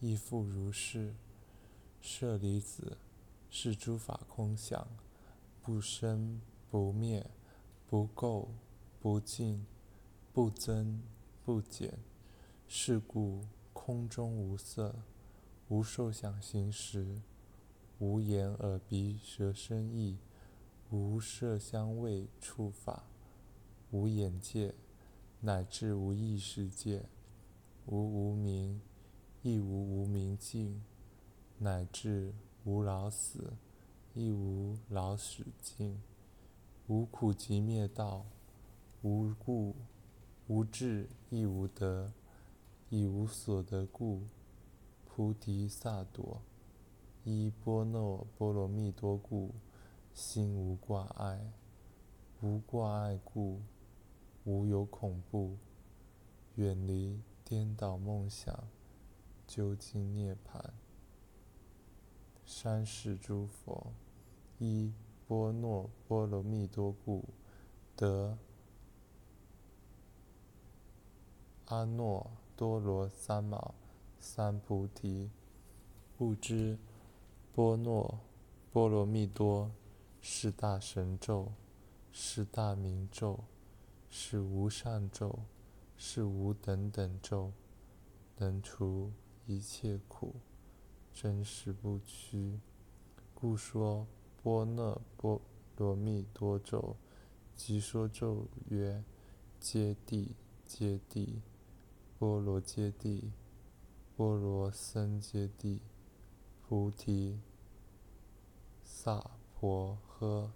亦复如是。舍利子，是诸法空相，不生不灭，不垢不净，不增不减。是故空中无色，无受想行识，无眼耳鼻舌身意，无色香味触法，无眼界，乃至无意识界，无无明。亦无无明尽，乃至无老死，亦无老死尽，无苦集灭道，无故无智亦无得，以无所得故，菩提萨埵依般若波罗蜜多故，心无挂碍，无挂碍故，无有恐怖，远离颠倒梦想。究竟涅槃。三世诸佛依般若波罗蜜多故，得阿耨多罗三藐三菩提。不知般若波罗蜜多是大神咒，是大明咒，是无上咒，是无等等咒，能除。一切苦，真实不屈，故说般若波罗蜜多咒。即说咒曰：揭谛，揭谛，波罗揭谛，波罗僧揭谛，菩提萨婆诃。